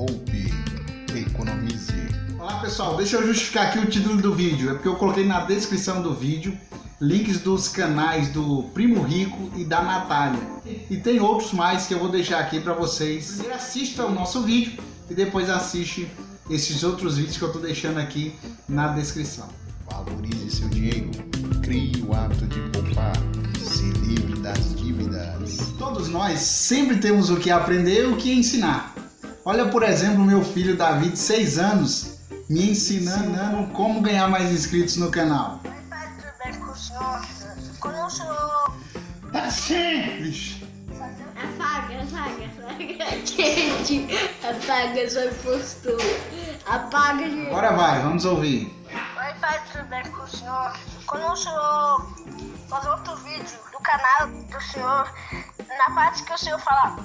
poupe, economize. Olá pessoal, deixa eu justificar aqui o título do vídeo. É porque eu coloquei na descrição do vídeo links dos canais do Primo Rico e da Natália. E tem outros mais que eu vou deixar aqui para vocês. Primeiro assista o nosso vídeo e depois assiste esses outros vídeos que eu estou deixando aqui na descrição. Valorize seu dinheiro, crie o hábito de poupar, se livre das dívidas. Todos nós sempre temos o que aprender e o que ensinar. Olha, por exemplo, meu filho David, de 6 anos, me ensinando como ganhar mais inscritos no canal. Quando o senhor Tá simples. apaga, apaga, apaga. Gente, apaga sua postura. Apaga, gente. Agora vai, vamos ouvir. Oi, pai, tudo bem com o senhor? Quando o senhor fazer outro vídeo do canal do senhor, na parte que o senhor fala,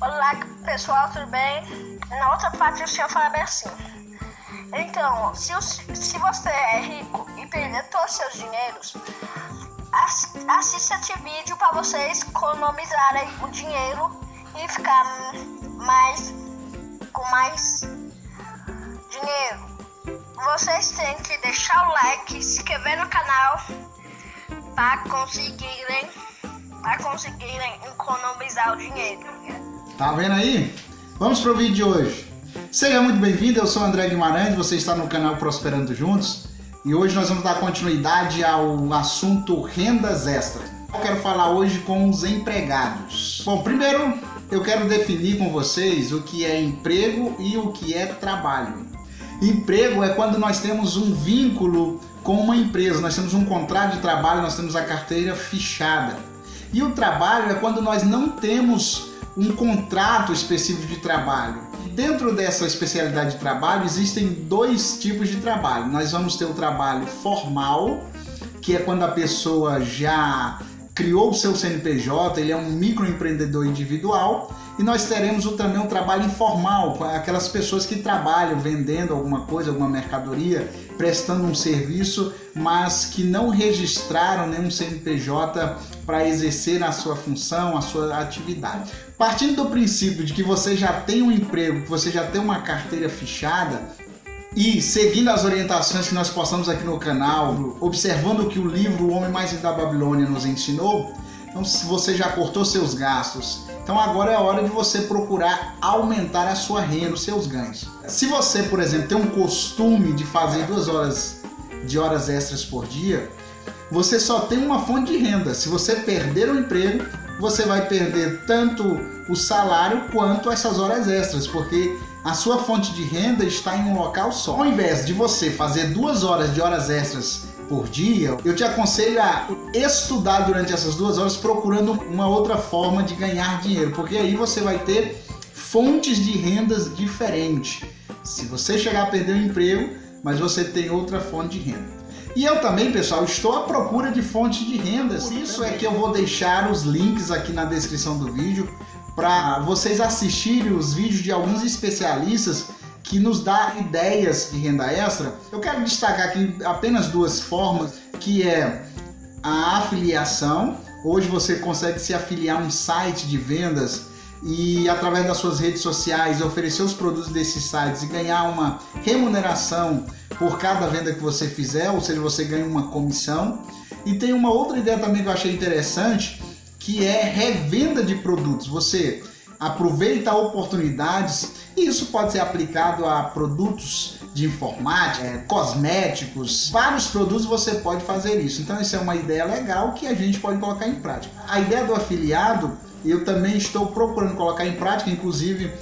olá pessoal, tudo bem? Na outra parte o senhor fala bem assim. Então, se, o- se você é rico e perder todos os seus dinheiros, ass- assista esse vídeo para vocês economizarem o dinheiro e ficar mais com mais dinheiro. Vocês têm que deixar o like, se inscrever no canal para conseguirem para conseguirem economizar o dinheiro. Tá vendo aí? Vamos pro vídeo de hoje. Seja muito bem-vindo, eu sou André Guimarães, você está no canal Prosperando Juntos e hoje nós vamos dar continuidade ao assunto rendas extras. Eu quero falar hoje com os empregados. Bom, primeiro eu quero definir com vocês o que é emprego e o que é trabalho. Emprego é quando nós temos um vínculo com uma empresa, nós temos um contrato de trabalho, nós temos a carteira fichada. E o trabalho é quando nós não temos um contrato específico de trabalho. Dentro dessa especialidade de trabalho existem dois tipos de trabalho. Nós vamos ter o trabalho formal, que é quando a pessoa já criou o seu CNPJ, ele é um microempreendedor individual, e nós teremos também um trabalho informal, aquelas pessoas que trabalham vendendo alguma coisa, alguma mercadoria, prestando um serviço, mas que não registraram nenhum CNPJ para exercer a sua função, a sua atividade. Partindo do princípio de que você já tem um emprego, que você já tem uma carteira fichada, e seguindo as orientações que nós postamos aqui no canal, observando o que o livro O Homem Mais Rico da Babilônia nos ensinou, então se você já cortou seus gastos, então agora é a hora de você procurar aumentar a sua renda, os seus ganhos. Se você, por exemplo, tem um costume de fazer duas horas de horas extras por dia, você só tem uma fonte de renda. Se você perder o emprego, você vai perder tanto o salário quanto essas horas extras, porque a sua fonte de renda está em um local só. Ao invés de você fazer duas horas de horas extras por dia, eu te aconselho a estudar durante essas duas horas procurando uma outra forma de ganhar dinheiro, porque aí você vai ter fontes de rendas diferentes. Se você chegar a perder o emprego, mas você tem outra fonte de renda. E eu também, pessoal, estou à procura de fontes de rendas. Isso é que eu vou deixar os links aqui na descrição do vídeo para vocês assistirem os vídeos de alguns especialistas que nos dá ideias de renda extra. Eu quero destacar aqui apenas duas formas, que é a afiliação. Hoje você consegue se afiliar a um site de vendas e através das suas redes sociais oferecer os produtos desses sites e ganhar uma remuneração por cada venda que você fizer, ou seja, você ganha uma comissão. E tem uma outra ideia também que eu achei interessante, que é revenda de produtos. Você aproveita oportunidades e isso pode ser aplicado a produtos de informática, é, cosméticos, vários produtos você pode fazer isso. Então isso é uma ideia legal que a gente pode colocar em prática. A ideia do afiliado eu também estou procurando colocar em prática, inclusive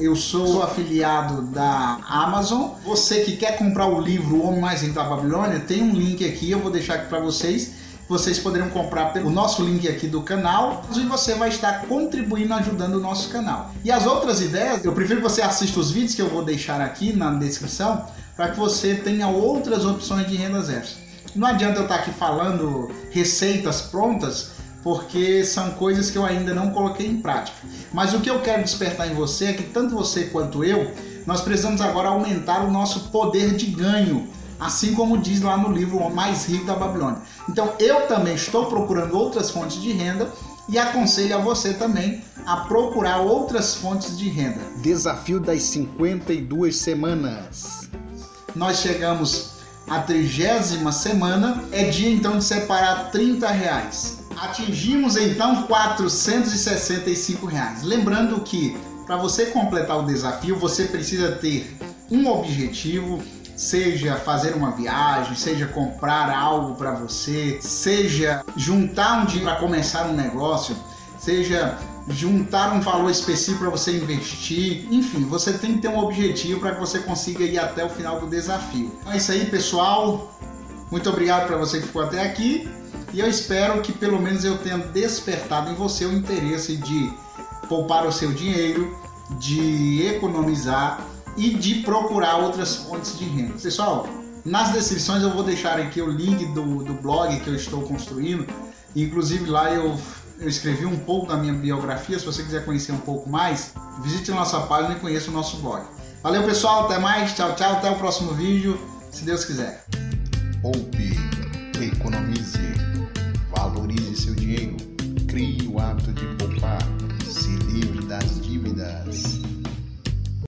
eu sou afiliado da Amazon. Você que quer comprar o livro O Homem Mais Rico da Babilônia, tem um link aqui, eu vou deixar aqui para vocês. Vocês poderão comprar pelo nosso link aqui do canal e você vai estar contribuindo, ajudando o nosso canal. E as outras ideias, eu prefiro que você assista os vídeos que eu vou deixar aqui na descrição para que você tenha outras opções de rendas extras. Não adianta eu estar aqui falando receitas prontas, porque são coisas que eu ainda não coloquei em prática. Mas o que eu quero despertar em você é que tanto você quanto eu, nós precisamos agora aumentar o nosso poder de ganho, assim como diz lá no livro O Mais Rico da Babilônia. Então eu também estou procurando outras fontes de renda e aconselho a você também a procurar outras fontes de renda. Desafio das 52 semanas. Nós chegamos à trigésima semana, é dia então de separar 30 reais. Atingimos então 465 reais. Lembrando que para você completar o desafio, você precisa ter um objetivo, seja fazer uma viagem, seja comprar algo para você, seja juntar um dinheiro para começar um negócio, seja juntar um valor específico para você investir, enfim, você tem que ter um objetivo para que você consiga ir até o final do desafio. Então é isso aí, pessoal. Muito obrigado para você que ficou até aqui e eu espero que pelo menos eu tenha despertado em você o interesse de poupar o seu dinheiro, de economizar e de procurar outras fontes de renda. Pessoal, nas descrições eu vou deixar aqui o link do, do blog que eu estou construindo. Inclusive lá eu, eu escrevi um pouco da minha biografia. Se você quiser conhecer um pouco mais, visite a nossa página e conheça o nosso blog. Valeu pessoal, até mais, tchau, tchau, até o próximo vídeo, se Deus quiser. Poupe, economize, valorize seu dinheiro, crie o hábito de poupar, se livre das dívidas.